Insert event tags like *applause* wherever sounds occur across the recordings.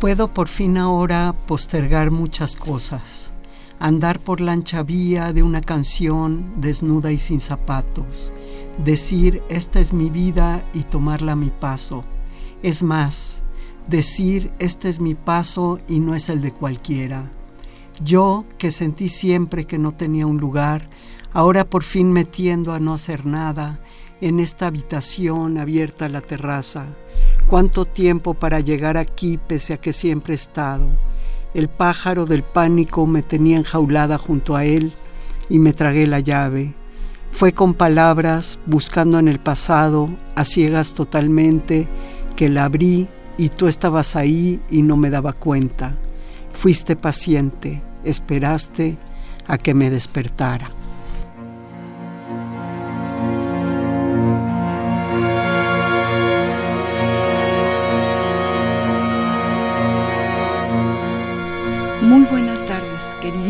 Puedo por fin ahora postergar muchas cosas, andar por la ancha vía de una canción desnuda y sin zapatos, decir esta es mi vida y tomarla a mi paso. Es más, decir este es mi paso y no es el de cualquiera. Yo, que sentí siempre que no tenía un lugar, ahora por fin metiendo a no hacer nada en esta habitación abierta a la terraza, Cuánto tiempo para llegar aquí pese a que siempre he estado. El pájaro del pánico me tenía enjaulada junto a él y me tragué la llave. Fue con palabras, buscando en el pasado, a ciegas totalmente, que la abrí y tú estabas ahí y no me daba cuenta. Fuiste paciente, esperaste a que me despertara.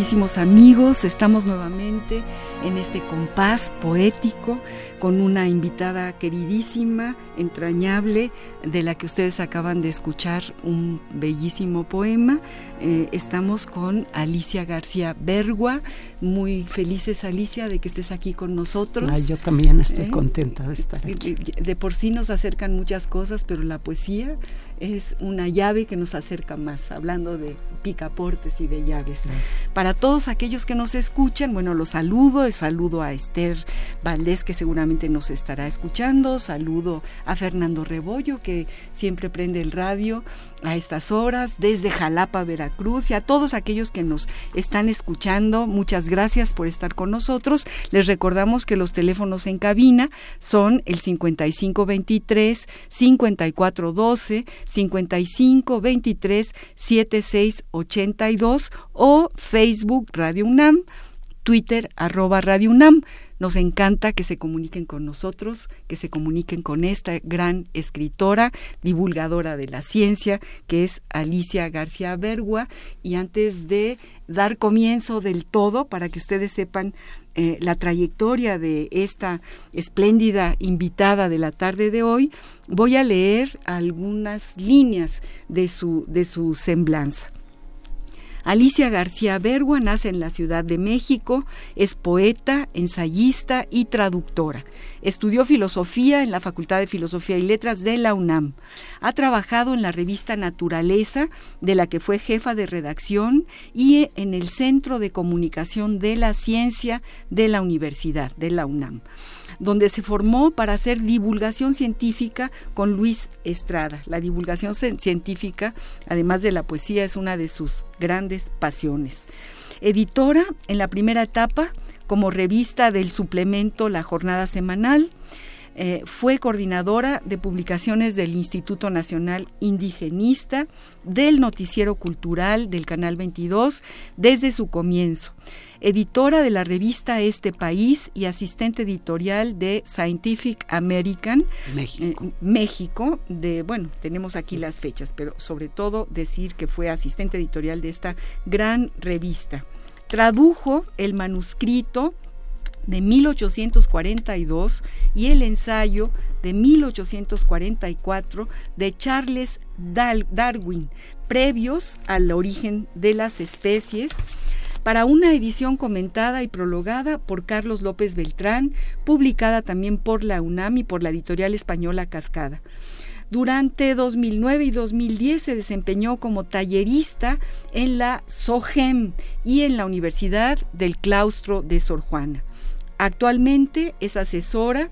Queridísimos amigos. Estamos nuevamente en este compás poético con una invitada queridísima, entrañable, de la que ustedes acaban de escuchar un bellísimo poema. Eh, estamos con Alicia García Bergua. Muy felices, Alicia, de que estés aquí con nosotros. yo también estoy ¿Eh? contenta de estar aquí. de por sí nos acercan muchas cosas, pero la poesía es una llave que nos acerca más, hablando de picaportes y de llaves. Para todos aquellos que nos escuchan, bueno, los saludo, saludo a Esther Valdés, que seguramente nos estará escuchando, saludo a Fernando Rebollo, que siempre prende el radio a estas horas, desde Jalapa, Veracruz, y a todos aquellos que nos están escuchando, muchas gracias por estar con nosotros. Les recordamos que los teléfonos en cabina son el 5523 5412 5523 7682 o Facebook Radio UNAM, Twitter arroba Radio UNAM. Nos encanta que se comuniquen con nosotros, que se comuniquen con esta gran escritora, divulgadora de la ciencia, que es Alicia García Bergua. Y antes de dar comienzo del todo, para que ustedes sepan eh, la trayectoria de esta espléndida invitada de la tarde de hoy, voy a leer algunas líneas de su, de su semblanza. Alicia García Bergua nace en la Ciudad de México, es poeta, ensayista y traductora. Estudió filosofía en la Facultad de Filosofía y Letras de la UNAM. Ha trabajado en la revista Naturaleza, de la que fue jefa de redacción, y en el Centro de Comunicación de la Ciencia de la Universidad de la UNAM donde se formó para hacer divulgación científica con Luis Estrada. La divulgación científica, además de la poesía, es una de sus grandes pasiones. Editora en la primera etapa como revista del suplemento La Jornada Semanal, eh, fue coordinadora de publicaciones del Instituto Nacional Indigenista, del Noticiero Cultural del Canal 22, desde su comienzo editora de la revista Este País y asistente editorial de Scientific American México. Eh, México, de bueno, tenemos aquí las fechas, pero sobre todo decir que fue asistente editorial de esta gran revista. Tradujo el manuscrito de 1842 y el ensayo de 1844 de Charles Darwin, previos al origen de las especies para una edición comentada y prologada por Carlos López Beltrán, publicada también por la UNAM y por la editorial española Cascada. Durante 2009 y 2010 se desempeñó como tallerista en la SOGEM y en la Universidad del Claustro de Sor Juana. Actualmente es asesora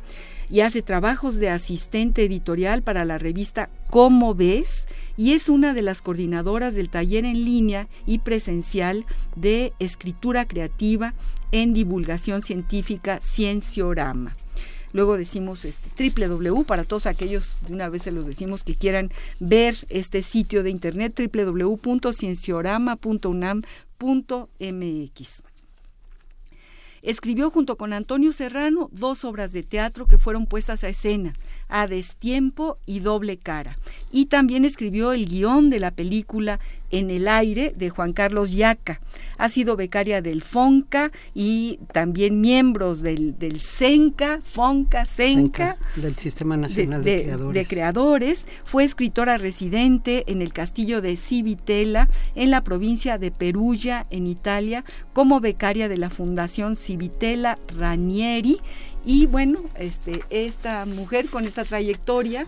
y hace trabajos de asistente editorial para la revista Cómo ves y es una de las coordinadoras del taller en línea y presencial de escritura creativa en divulgación científica Cienciorama. Luego decimos este, www para todos aquellos, de una vez se los decimos, que quieran ver este sitio de internet www.cienciorama.unam.mx. Escribió junto con Antonio Serrano dos obras de teatro que fueron puestas a escena, A Destiempo y Doble Cara. Y también escribió el guion de la película En el aire de Juan Carlos Yaca. Ha sido becaria del FONCA y también miembros del, del CENCA, FONCA, CENCA, del Sistema Nacional de, Creadores. de, Creadores. Fue escritora residente en el castillo de Civitella, en la provincia de Perugia, en Italia, como becaria de la Fundación Civitella Ranieri y bueno, este, esta mujer con esta trayectoria,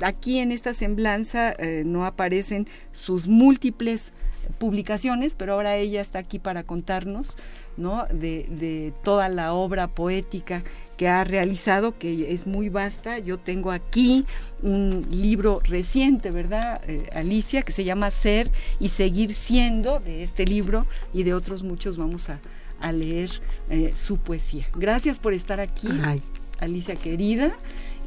aquí en esta semblanza eh, no aparecen sus múltiples publicaciones, pero ahora ella está aquí para contarnos ¿no? de, toda la obra poética que ha realizado, que es muy vasta. Yo tengo aquí un libro reciente, ¿verdad, eh, Alicia? Que se llama Ser y Seguir Siendo, de este libro y de otros muchos vamos a, a leer eh, su poesía. Gracias por estar aquí, Alicia querida.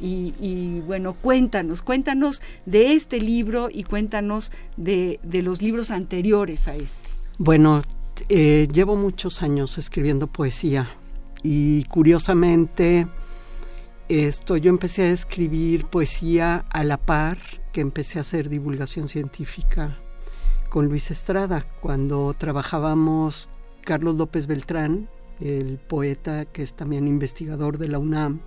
Y, bueno, cuéntanos, cuéntanos de este libro y cuéntanos de, los libros anteriores a este. Bueno, eh, llevo muchos años escribiendo poesía y curiosamente esto, yo empecé a escribir poesía a la par que empecé a hacer divulgación científica con Luis Estrada, cuando trabajábamos Carlos López Beltrán, el poeta que es también investigador de la UNAM,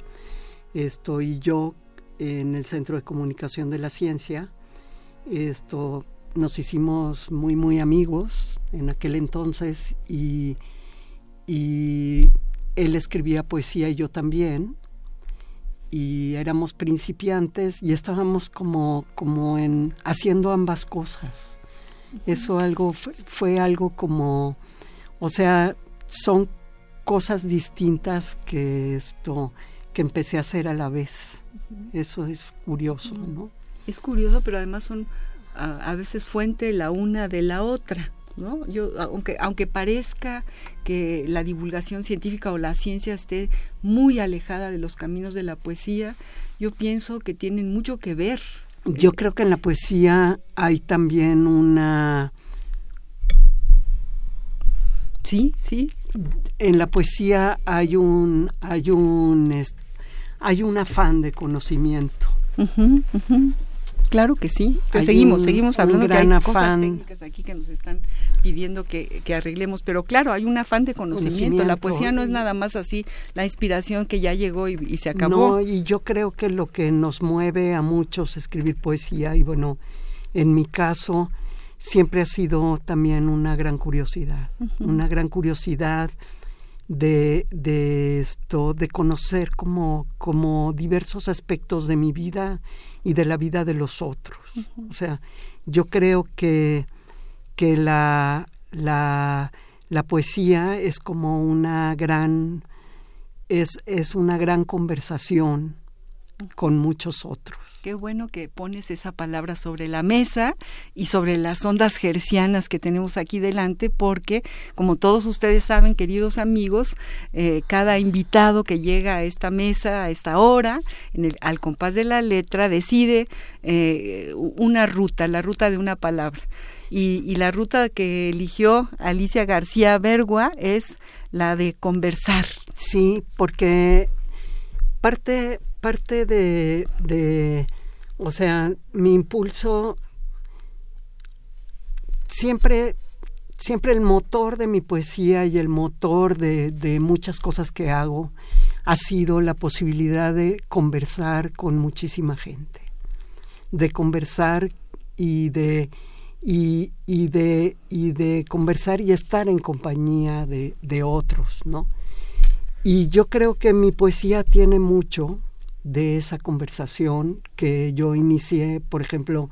estoy yo en el Centro de Comunicación de la Ciencia. Esto nos hicimos muy muy amigos en aquel entonces y, y él escribía poesía y yo también y éramos principiantes y estábamos como como en haciendo ambas cosas. Eso algo fue algo como o sea, son cosas distintas que esto que empecé a hacer a la vez. Eso es curioso, ¿no? Es curioso, pero además son a, veces fuente la una de la otra. ¿No? Yo, aunque, aunque parezca que la divulgación científica o la ciencia esté muy alejada de los caminos de la poesía, yo pienso que tienen mucho que ver. Yo eh, creo que en la poesía hay también una Sí, sí. En la poesía hay un hay un hay un afán de conocimiento. Claro que sí. seguimos, seguimos hablando de hay cosas técnicas aquí que nos están pidiendo que, arreglemos, pero claro, hay un afán de conocimiento. La poesía no es nada más así la inspiración que ya llegó y, y, se acabó. No, y yo creo que lo que nos mueve a muchos escribir poesía y bueno, en mi caso siempre ha sido también una gran curiosidad, una gran curiosidad de, de, esto, de conocer como, como diversos aspectos de mi vida y de la vida de los otros. O sea, yo creo que, que la, la, la poesía es como una gran, es, es una gran conversación con muchos otros. Qué bueno que pones esa palabra sobre la mesa y sobre las ondas gercianas que tenemos aquí delante, porque como todos ustedes saben, queridos amigos, eh, cada invitado que llega a esta mesa, a esta hora, en el, al compás de la letra, decide eh, una ruta, la ruta de una palabra. Y, y, la ruta que eligió Alicia García Bergua es la de conversar. Sí, porque parte parte de, o sea, mi impulso siempre, siempre el motor de mi poesía y el motor de, muchas cosas que hago ha sido la posibilidad de conversar con muchísima gente, de conversar y de y, y, de y de conversar y estar en compañía de, de otros, ¿no? Y yo creo que mi poesía tiene mucho de esa conversación que yo inicié, por ejemplo,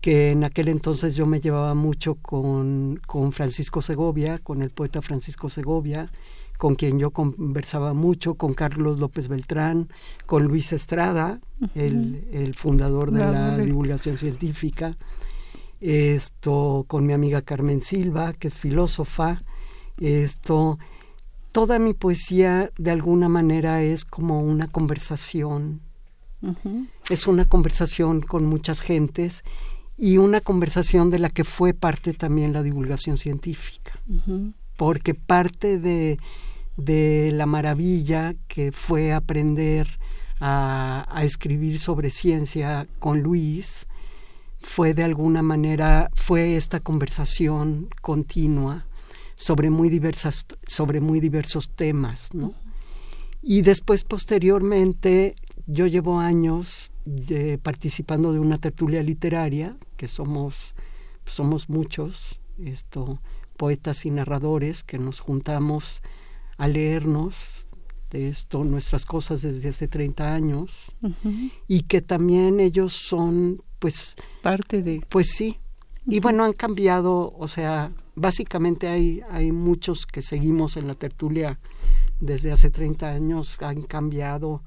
que en aquel entonces yo me llevaba mucho con, con Francisco Segovia, con el poeta Francisco Segovia, con quien yo conversaba mucho, con Carlos López Beltrán, con Luis Estrada, el, fundador de la divulgación científica, esto con mi amiga Carmen Silva, que es filósofa, esto toda mi poesía de alguna manera es como una conversación. Es una conversación con muchas gentes y una conversación de la que fue parte también la divulgación científica. Porque parte de, de la maravilla que fue aprender a, escribir sobre ciencia con Luis fue de alguna manera fue esta conversación continua sobre muy diversas sobre muy diversos temas ¿no? y después posteriormente yo llevo años participando de una tertulia literaria que somos somos muchos esto poetas y narradores que nos juntamos a leernos de esto, nuestras cosas desde hace 30 años y que también ellos son pues parte de pues sí y bueno han cambiado o sea básicamente hay hay muchos que seguimos en la tertulia desde hace 30 años han cambiado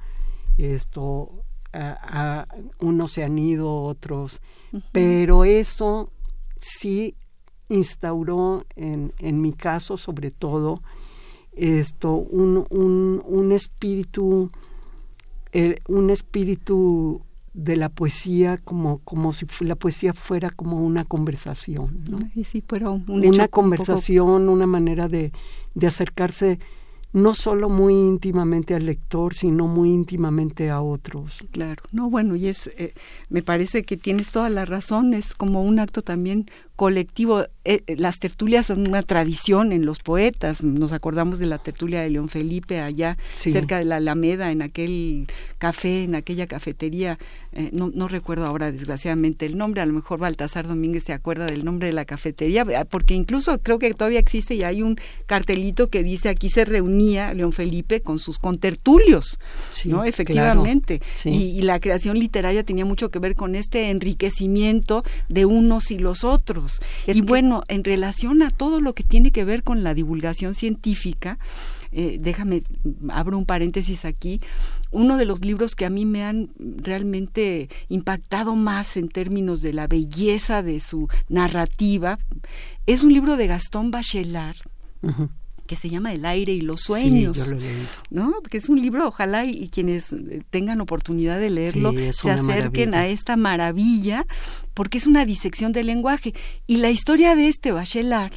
esto a, unos se han ido otros. Pero eso sí instauró en, en mi caso sobre todo esto un, un, un espíritu un espíritu de la poesía como como si la poesía fuera como una conversación ¿no? sí, pero una conversación una manera de, de acercarse no solo muy íntimamente al lector, sino muy íntimamente a otros. Claro, no, bueno, y es, eh, me parece que tienes toda la razón, es como un acto también colectivo. Eh, eh, las tertulias son una tradición en los poetas. Nos acordamos de la tertulia de León Felipe allá cerca de la Alameda, en aquel café, en aquella cafetería. Eh, no, no recuerdo ahora, desgraciadamente, el nombre. A lo mejor Baltasar Domínguez se acuerda del nombre de la cafetería, porque incluso creo que todavía existe y hay un cartelito que dice aquí se reunía León Felipe con sus contertulios, ¿no? Efectivamente. y la creación literaria tenía mucho que ver con este enriquecimiento de unos y los otros y bueno, en relación a todo lo que tiene que ver con la divulgación científica, eh, déjame, abro un paréntesis aquí, uno de los libros que a mí me han realmente impactado más en términos de la belleza de su narrativa es un libro de Gastón Bachelard que se llama El aire y los sueños, ¿no? Que es un libro, ojalá y, quienes tengan oportunidad de leerlo se acerquen a esta maravilla, porque es una disección del lenguaje. Y la historia de este Bachelard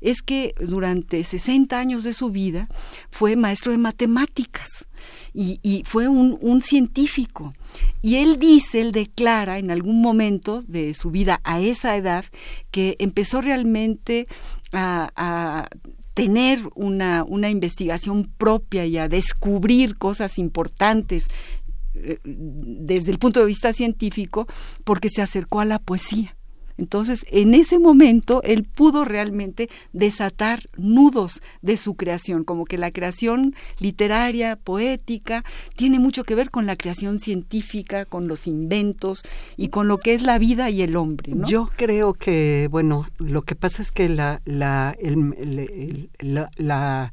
es que durante 60 años de su vida fue maestro de matemáticas y, y fue un, un científico. Y él dice, él declara en algún momento de su vida a esa edad que empezó realmente a, a tener una, una investigación propia y a descubrir cosas importantes eh, desde el punto de vista científico porque se acercó a la poesía. Entonces, en ese momento, él pudo realmente desatar nudos de su creación, como que la creación literaria, poética, tiene mucho que ver con la creación científica, con los inventos y con lo que es la vida y el hombre. Yo creo que, bueno, lo que pasa es que la, la, la,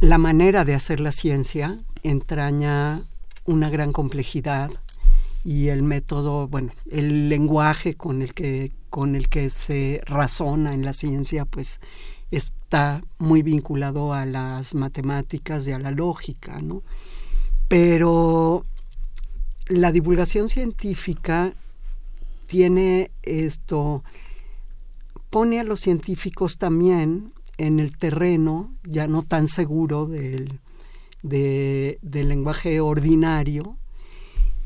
la manera de hacer la ciencia entraña una gran complejidad y el método, bueno, el lenguaje con el que con el que se razona en la ciencia, pues está muy vinculado a las matemáticas y a la lógica, ¿no? Pero la divulgación científica tiene esto pone a los científicos también en el terreno ya no tan seguro del, del lenguaje ordinario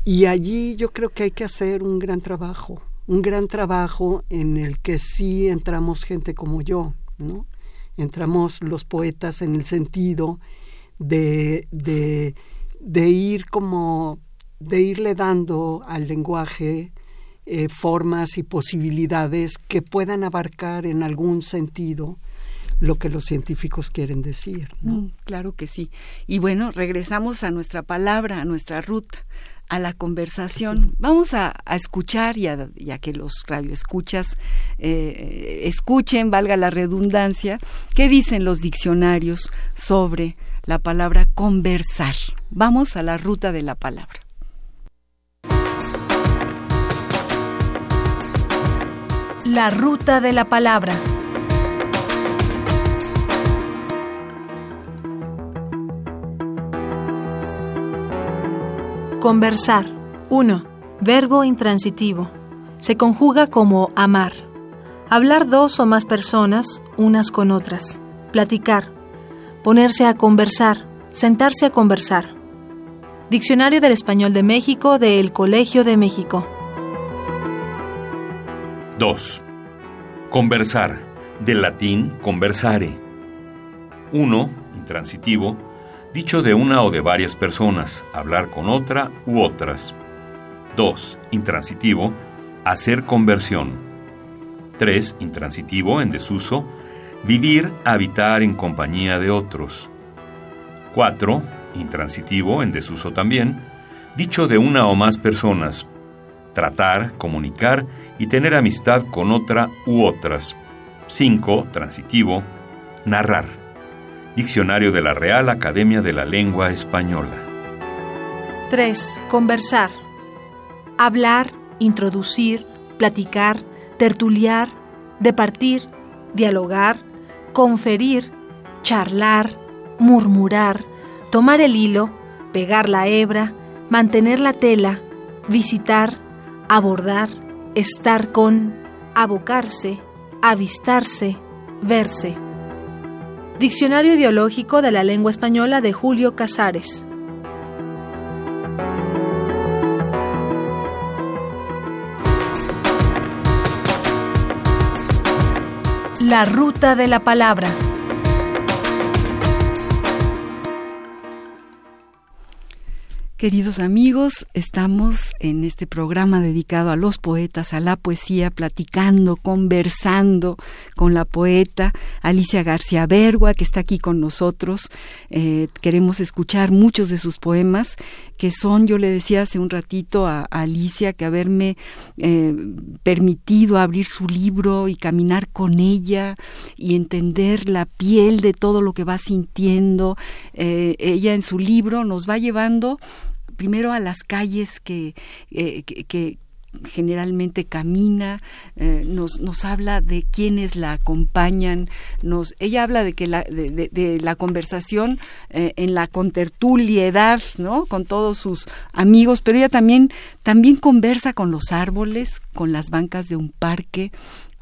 y allí yo creo que hay que hacer un gran trabajo, un gran trabajo en el que sí entramos gente como yo, ¿no? Entramos los poetas en el sentido de, de, de ir como, de irle dando al lenguaje eh, formas y posibilidades que puedan abarcar en algún sentido lo que los científicos quieren decir. Mm, claro que sí. Y bueno, regresamos a nuestra palabra, a nuestra ruta, a la conversación. Vamos a, escuchar y a, que los radioescuchas eh, escuchen, valga la redundancia, qué dicen los diccionarios sobre la palabra conversar. Vamos a la ruta de la palabra. La ruta de la palabra. Conversar. 1. Verbo intransitivo. Se conjuga como amar. Hablar dos o más personas, unas con otras. Platicar. Ponerse a conversar. Sentarse a conversar. Diccionario del Español de México del Colegio de México. 2. Conversar. Del latín conversare. 1. Intransitivo dicho de una o de varias personas, hablar con otra u otras. 2. Intransitivo, hacer conversión. 3. Intransitivo, en desuso, vivir, habitar en compañía de otros. 4. Intransitivo, en desuso también, dicho de una o más personas, tratar, comunicar y tener amistad con otra u otras. 5. Transitivo, narrar. Diccionario de la Real Academia de la Lengua Española. 3. Conversar. Hablar, introducir, platicar, tertuliar, departir, dialogar, conferir, charlar, murmurar, tomar el hilo, pegar la hebra, mantener la tela, visitar, abordar, estar con, abocarse, avistarse, verse. Diccionario ideológico de la lengua española de Julio Casares. La ruta de la palabra. Queridos amigos, estamos en este programa dedicado a los poetas, a la poesía, platicando, conversando con la poeta Alicia García Bergua, que está aquí con nosotros. Eh, queremos escuchar muchos de sus poemas, que son, yo le decía hace un ratito a, Alicia, que haberme eh, permitido abrir su libro y caminar con ella y entender la piel de todo lo que va sintiendo. Eh, ella en su libro nos va llevando primero a las calles que, eh, que, generalmente camina, eh, nos, nos habla de quienes la acompañan, nos, ella habla de que la, de, la conversación eh, en la contertuliedad, ¿no? con todos sus amigos, pero ella también, también conversa con los árboles, con las bancas de un parque,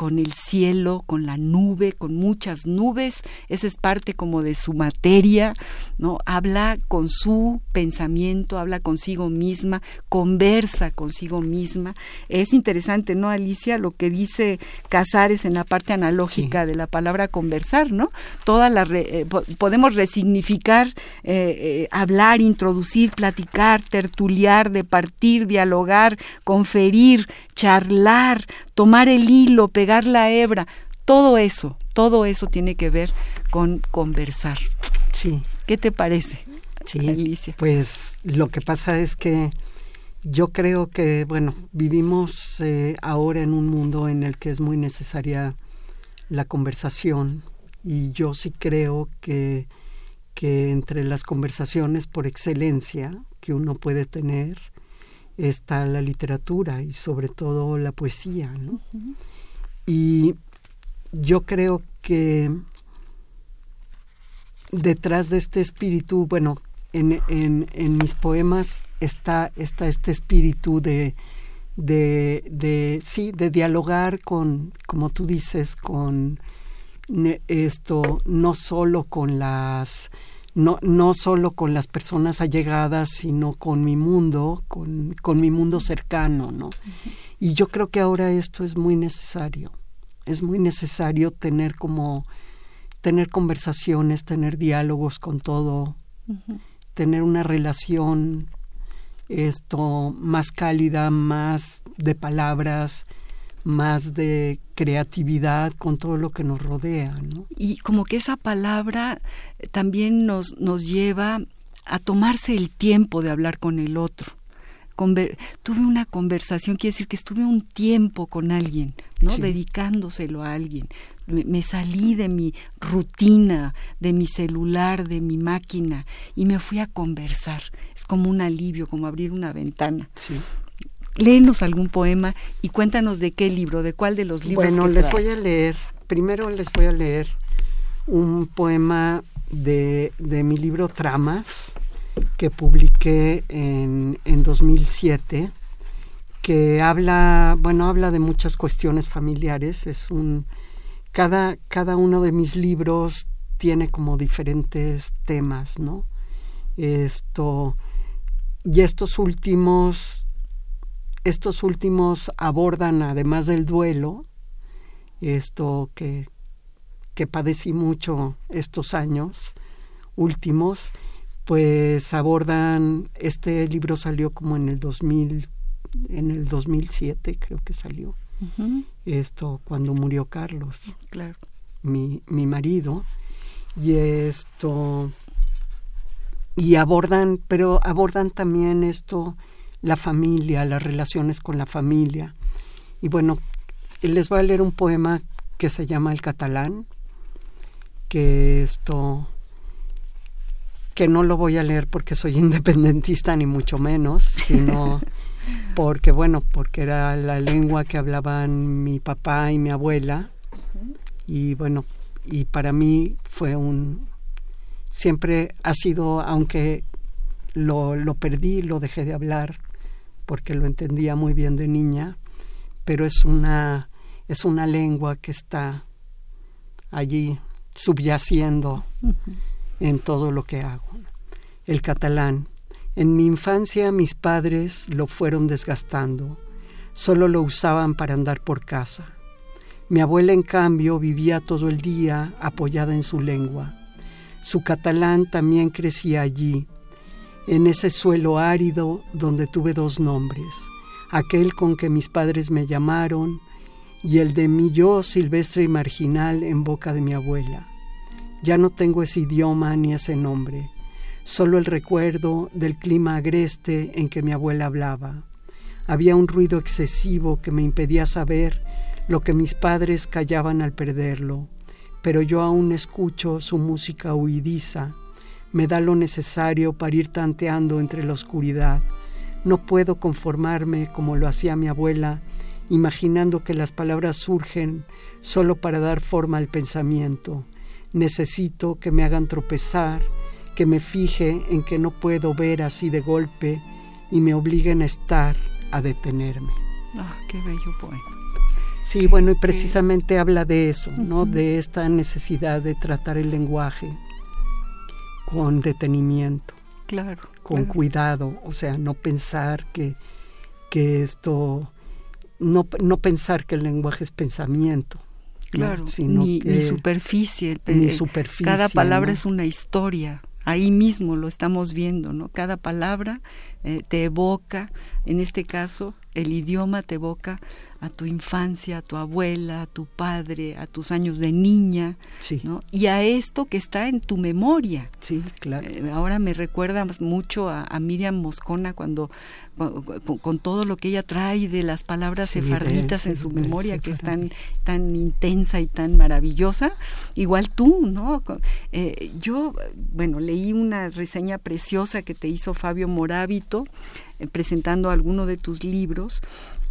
con el cielo, con la nube, con muchas nubes, esa es parte como de su materia, ¿no? Habla con su pensamiento, habla consigo misma, conversa consigo misma. Es interesante, ¿no, Alicia? Lo que dice Casares en la parte analógica de la palabra conversar, ¿no? Toda la eh, podemos resignificar, eh, eh, hablar, introducir, platicar, tertuliar, departir, dialogar, conferir, charlar, tomar el hilo, pegar la hebra, todo eso, todo eso tiene que ver con conversar. Sí. ¿Qué te parece, sí, Alicia? Pues lo que pasa es que yo creo que, bueno, vivimos eh, ahora en un mundo en el que es muy necesaria la conversación y yo sí creo que, que entre las conversaciones por excelencia que uno puede tener está la literatura y sobre todo la poesía. ¿no? Y yo creo que detrás de este espíritu, bueno, en, en, en mis poemas está, está este espíritu de, de, de, sí, de dialogar con, como tú dices, con esto, no solo con las no, no solo con las personas allegadas, sino con mi mundo, con, con mi mundo cercano, ¿no? Y yo creo que ahora esto es muy necesario. Es muy necesario tener como tener conversaciones, tener diálogos con todo, tener una relación esto más cálida, más de palabras, más de creatividad con todo lo que nos rodea. ¿no? Y como que esa palabra también nos, nos lleva a tomarse el tiempo de hablar con el otro, tuve una conversación, quiere decir que estuve un tiempo con alguien, ¿no? Dedicándoselo a alguien. Me, salí de mi rutina, de mi celular, de mi máquina y me fui a conversar. Es como un alivio, como abrir una ventana. Sí. Léenos algún poema y cuéntanos de qué libro, de cuál de los libros. Bueno, les voy a leer, primero les voy a leer un poema de, de mi libro Tramas, que publiqué en, en 2007 que habla, bueno, habla de muchas cuestiones familiares, es un cada cada uno de mis libros tiene como diferentes temas, ¿no? Esto y estos últimos estos últimos abordan además del duelo esto que que padecí mucho estos años últimos pues abordan este libro salió como en el 2000 en el 2007 creo que salió esto cuando murió Carlos claro. mi, mi marido y esto y abordan pero abordan también esto la familia las relaciones con la familia. Y bueno les voy a leer un poema que se llama el catalán que esto que no lo voy a leer porque soy *laughs* independentista ni mucho menos, sino *laughs* porque bueno, porque era la lengua que hablaban mi papá y mi abuela. Y bueno, y para mí fue un siempre ha sido aunque lo, lo perdí, lo dejé de hablar porque lo entendía muy bien de niña, pero es una es una lengua que está allí subyaciendo en todo lo que hago. El catalán. En mi infancia mis padres lo fueron desgastando. Solo lo usaban para andar por casa. Mi abuela, en cambio, vivía todo el día apoyada en su lengua. Su catalán también crecía allí, en ese suelo árido donde tuve dos nombres, aquel con que mis padres me llamaron y el de mi yo silvestre y marginal en boca de mi abuela. Ya no tengo ese idioma ni ese nombre, solo el recuerdo del clima agreste en que mi abuela hablaba. Había un ruido excesivo que me impedía saber lo que mis padres callaban al perderlo, pero yo aún escucho su música huidiza, me da lo necesario para ir tanteando entre la oscuridad. No puedo conformarme como lo hacía mi abuela, imaginando que las palabras surgen solo para dar forma al pensamiento necesito que me hagan tropezar, que me fije en que no puedo ver así de golpe y me obliguen a estar, a detenerme. Ah, qué bello poema. Sí, bueno, y precisamente habla de eso, ¿no? De esta necesidad de tratar el lenguaje con detenimiento. Claro. Con cuidado, o sea, no pensar que, que esto, no, no pensar que el lenguaje es pensamiento, Claro, ni, superficie, ni superficie. Cada palabra es una historia. Ahí mismo lo estamos viendo, ¿no? Cada palabra eh, te evoca, en este caso, el idioma te evoca a tu infancia, a tu abuela, a tu padre, a tus años de niña, ¿no? Y a esto que está en tu memoria. Sí, claro. Eh, ahora me recuerda mucho a, Miriam Moscona cuando con, todo lo que ella trae de las palabras sefarditas en su memoria que es tan tan intensa y tan maravillosa. Igual tú, ¿no? Eh, yo, bueno, leí una reseña preciosa que te hizo Fabio Morábito eh, presentando alguno de tus libros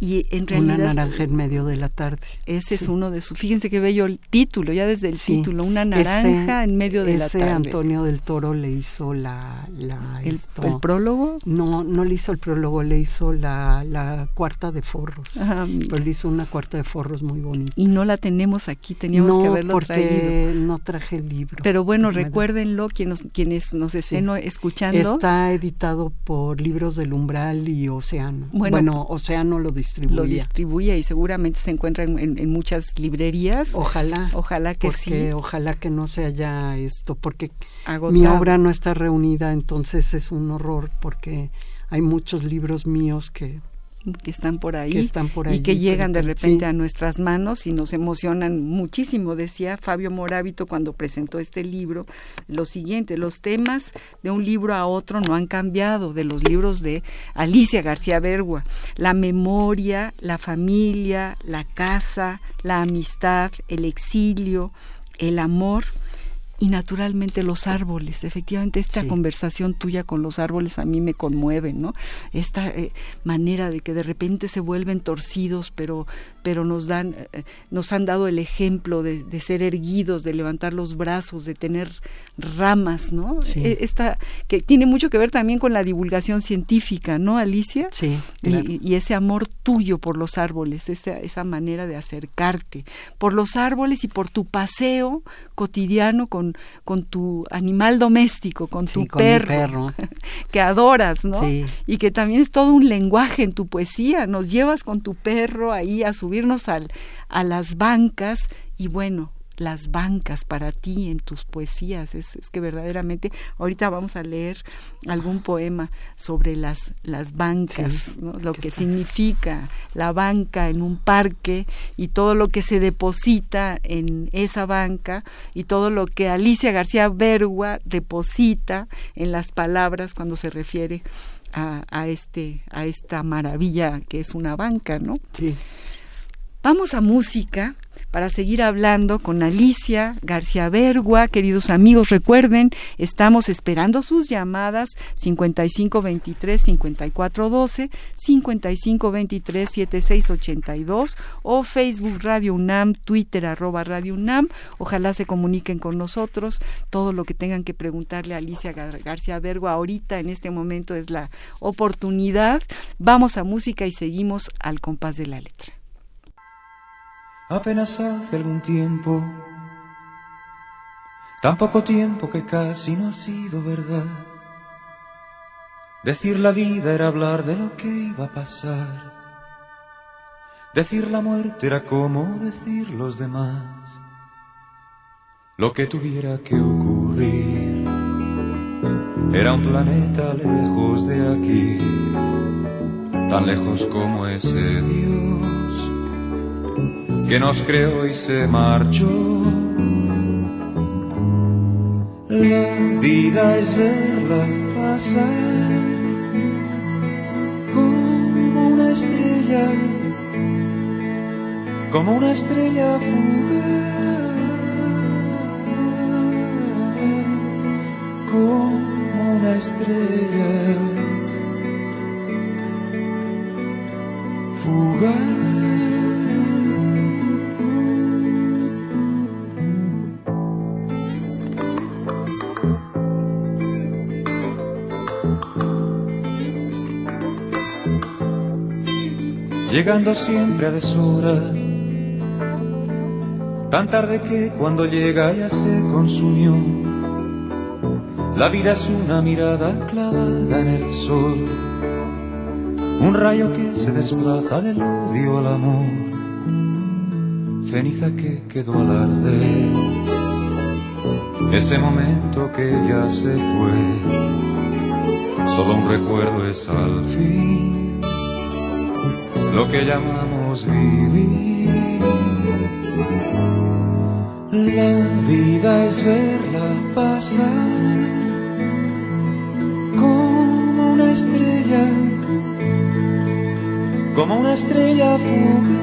y en realidad una naranja en medio de la tarde. Ese es uno de sus fíjense qué bello el título ya desde el título una naranja en medio de la tarde. Antonio del Toro le hizo la, el, prólogo no no le hizo el prólogo le hizo la, la cuarta de forros. Ah, le hizo una cuarta de forros muy bonita. Y no la tenemos aquí teníamos que haberlo porque no traje el libro. Pero bueno recuérdenlo quienes quienes nos estén escuchando. Está editado por libros del umbral y Océano. Bueno, Océano lo dice lo distribuye y seguramente se encuentra en, muchas librerías. Ojalá. Ojalá que sí. Ojalá que no se haya esto, porque mi obra no está reunida, entonces es un horror, porque hay muchos libros míos que que están por ahí, están por ahí y que llegan de repente a nuestras manos y nos emocionan muchísimo. Decía Fabio Morábito cuando presentó este libro lo siguiente, los temas de un libro a otro no han cambiado, de los libros de Alicia García Bergua, la memoria, la familia, la casa, la amistad, el exilio, el amor y naturalmente los árboles. Efectivamente, esta conversación tuya con los árboles a mí me conmueve, ¿no? Esta eh, manera de que de repente se vuelven torcidos, pero, pero nos dan, eh, nos han dado el ejemplo de, ser erguidos, de levantar los brazos, de tener ramas, ¿no? E, esta que tiene mucho que ver también con la divulgación científica, ¿no, Alicia? Sí. Y, ese amor tuyo por los árboles, esa, esa manera de acercarte por los árboles y por tu paseo cotidiano con con, tu animal doméstico, con tu perro, *laughs* que adoras, ¿no? Y que también es todo un lenguaje en tu poesía. Nos llevas con tu perro ahí a subirnos al, a las bancas y bueno, las bancas para ti en tus poesías. Es, que verdaderamente, ahorita vamos a leer algún poema sobre las, las bancas, lo que significa la banca en un parque y todo lo que se deposita en esa banca y todo lo que Alicia García Bergua deposita en las palabras cuando se refiere a, a, este, a esta maravilla que es una banca, ¿no? Sí. Vamos a música para seguir hablando con Alicia García Bergua. Queridos amigos, recuerden, estamos esperando sus llamadas 5523-5412, 5523-7682 o Facebook Radio UNAM, Twitter arroba Radio UNAM. Ojalá se comuniquen con nosotros. Todo lo que tengan que preguntarle a Alicia García Bergua ahorita, en este momento, es la oportunidad. Vamos a música y seguimos al compás de la letra apenas hace algún tiempo, tan poco tiempo que casi no ha sido verdad. Decir la vida era hablar de lo que iba a pasar. Decir la muerte era como decir los demás. Lo que tuviera que ocurrir era un planeta lejos de aquí, tan lejos como ese Dios que nos creó y se marchó. La vida es verla pasar como una estrella, como una estrella fugaz, como una estrella fugaz. Llegando siempre a deshora, tan tarde que cuando llega ya se consumió. La vida es una mirada clavada en el sol, un rayo que se desplaza del odio al amor, ceniza que quedó al arder. Ese momento que ya se fue, solo un recuerdo es al fin lo que llamamos vivir. La vida es verla pasar como una estrella, como una estrella fugaz,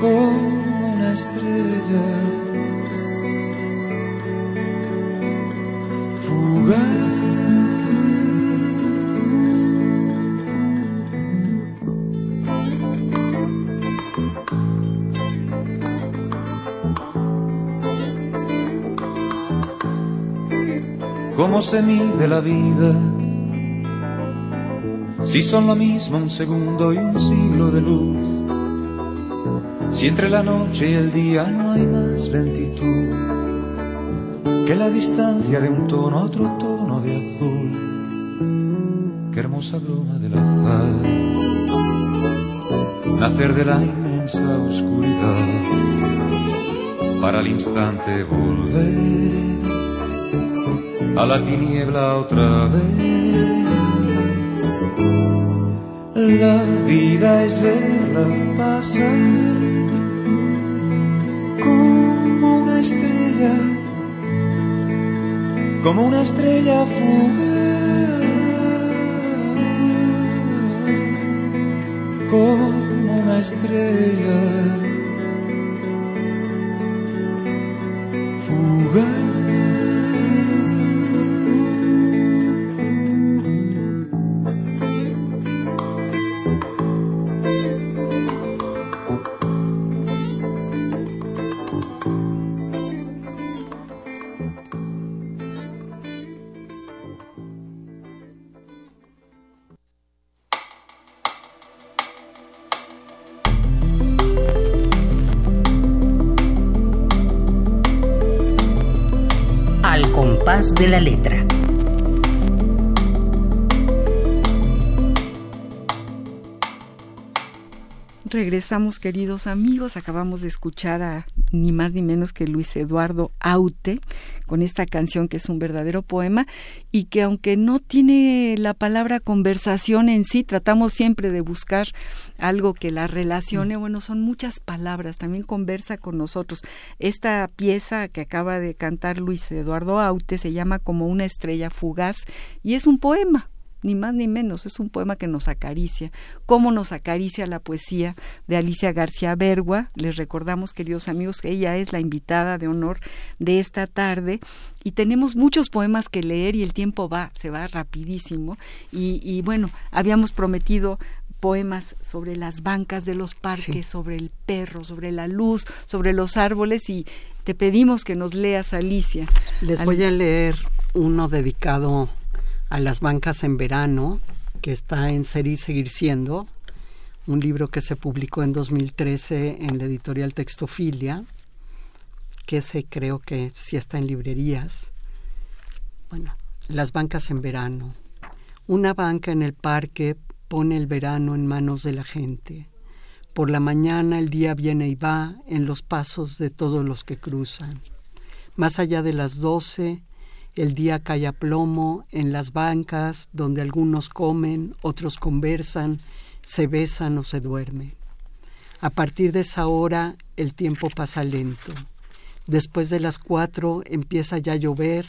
como una estrella ¿Cómo se mide la vida? Si son lo mismo un segundo y un siglo de luz. Si entre la noche y el día no hay más lentitud que la distancia de un tono a otro tono de azul. Qué hermosa broma del azar. Nacer de la inmensa oscuridad para al instante volver a la tiniebla otra vez. La vida es verla pasar como una estrella, como una estrella fugaz, como una estrella de la letra. Regresamos, queridos amigos. Acabamos de escuchar a ni más ni menos que Luis Eduardo Aute con esta canción que es un verdadero poema y que aunque no tiene la palabra conversación en sí, tratamos siempre de buscar algo que la relacione. Mm. Bueno, son muchas palabras, también conversa con nosotros. Esta pieza que acaba de cantar Luis Eduardo Aute se llama Como una estrella fugaz y es un poema ni más ni menos, es un poema que nos acaricia. ¿Cómo nos acaricia la poesía de Alicia García Bergua? Les recordamos, queridos amigos, que ella es la invitada de honor de esta tarde y tenemos muchos poemas que leer y el tiempo va, se va rapidísimo. Y, bueno, habíamos prometido poemas sobre las bancas de los parques, sobre el perro, sobre la luz, sobre los árboles y te pedimos que nos leas, Alicia. Les voy a leer uno dedicado a las bancas en verano, que está en Ser y Seguir Siendo, un libro que se publicó en 2013 en la editorial Textofilia, que ese creo que sí está en librerías. Bueno, las bancas en verano. Una banca en el parque pone el verano en manos de la gente. Por la mañana el día viene y va en los pasos de todos los que cruzan. Más allá de las doce, el día cae a plomo en las bancas donde algunos comen, otros conversan, se besan o se duermen. A partir de esa hora el tiempo pasa lento. Después de las cuatro empieza ya a llover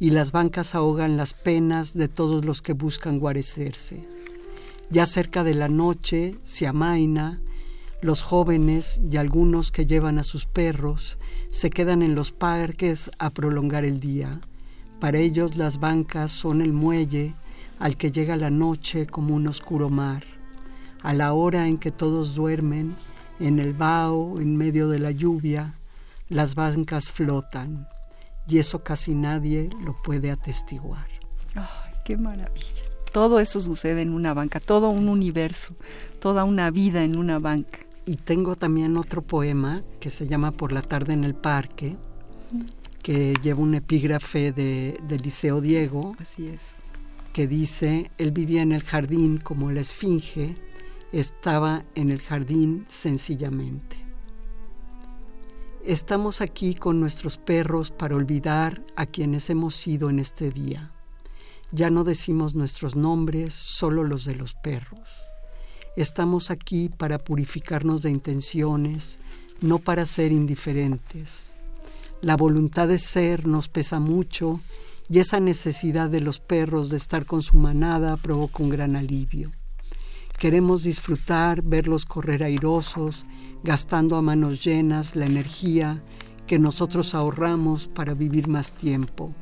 y las bancas ahogan las penas de todos los que buscan guarecerse. Ya cerca de la noche se amaina, los jóvenes y algunos que llevan a sus perros se quedan en los parques a prolongar el día para ellos las bancas son el muelle al que llega la noche como un oscuro mar. A la hora en que todos duermen, en el vaho, en medio de la lluvia, las bancas flotan y eso casi nadie lo puede atestiguar. ¡Ay, qué maravilla! Todo eso sucede en una banca, todo un universo, toda una vida en una banca. Y tengo también otro poema que se llama Por la tarde en el parque, que lleva un epígrafe de, Liceo Diego. Así es. Que dice, él vivía en el jardín como la esfinge, estaba en el jardín sencillamente. Estamos aquí con nuestros perros para olvidar a quienes hemos sido en este día. Ya no decimos nuestros nombres, solo los de los perros. Estamos aquí para purificarnos de intenciones, no para ser indiferentes la voluntad de ser nos pesa mucho y esa necesidad de los perros de estar con su manada provoca un gran alivio. Queremos disfrutar, verlos correr airosos, gastando a manos llenas la energía que nosotros ahorramos para vivir más tiempo,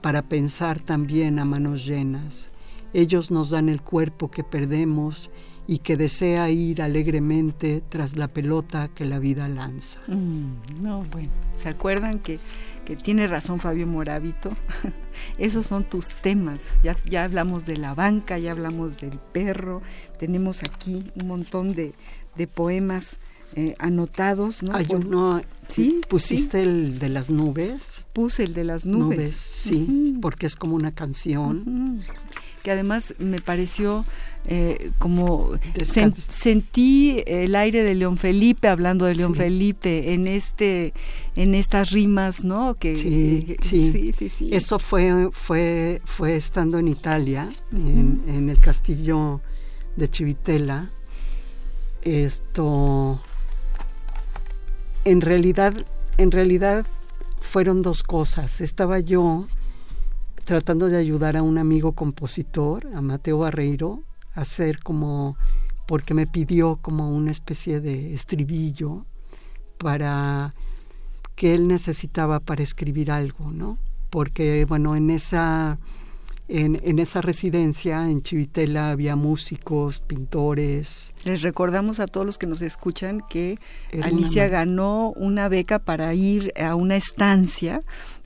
para pensar también a manos llenas. Ellos nos dan el cuerpo que perdemos y que desea ir alegremente tras la pelota que la vida lanza. Mm, no, bueno, ¿se acuerdan que, que tiene razón Fabio Morábito? *laughs* Esos son tus temas. Ya, ya hablamos de la banca, ya hablamos del perro, tenemos aquí un montón de, de poemas. Eh, anotados, ¿no? ¿Sí? ¿Pusiste el de las nubes? Puse el de las nubes. sí, porque es como una canción. Que además me pareció eh, como sentí el aire de León Felipe hablando de León Felipe en este en estas rimas no que sí, sí. sí, sí, eso fue fue fue estando en Italia en, en, el castillo de Chivitella esto en realidad en realidad fueron dos cosas. Estaba yo tratando de ayudar a un amigo compositor a Mateo Barreiro hacer como, porque me pidió como una especie de estribillo para que él necesitaba para escribir algo, ¿no? Porque, bueno, en esa, en, en, esa residencia en Chivitela había músicos, pintores. Les recordamos a todos los que nos escuchan que Alicia ganó una beca para ir a una estancia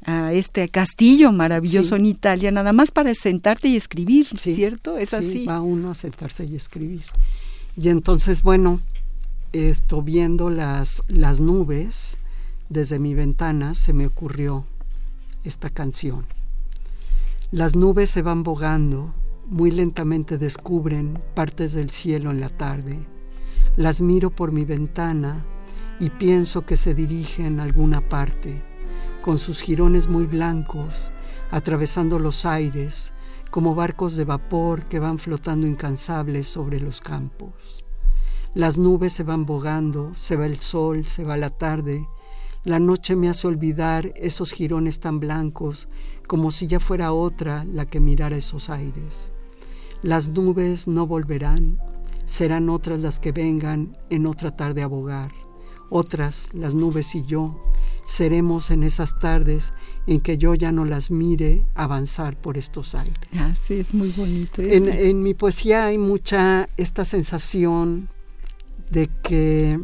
a este castillo maravilloso en Italia, nada más para sentarte y escribir, ¿cierto? Es así. Va uno a sentarse y escribir. Y entonces, bueno, esto viendo las, las nubes desde mi ventana, se me ocurrió esta canción. Las nubes se van bogando, muy lentamente descubren partes del cielo en la tarde. Las miro por mi ventana y pienso que se dirigen a alguna parte con sus jirones muy blancos, atravesando los aires, como barcos de vapor que van flotando incansables sobre los campos. Las nubes se van bogando, se va el sol, se va la tarde, la noche me hace olvidar esos jirones tan blancos como si ya fuera otra la que mirara esos aires. Las nubes no volverán, serán otras las que vengan en otra tarde a bogar, otras, las nubes y yo, seremos en esas tardes en que yo ya no las mire avanzar por estos aires. Ah, sí, es muy bonito. En, en, mi poesía hay mucha esta sensación de que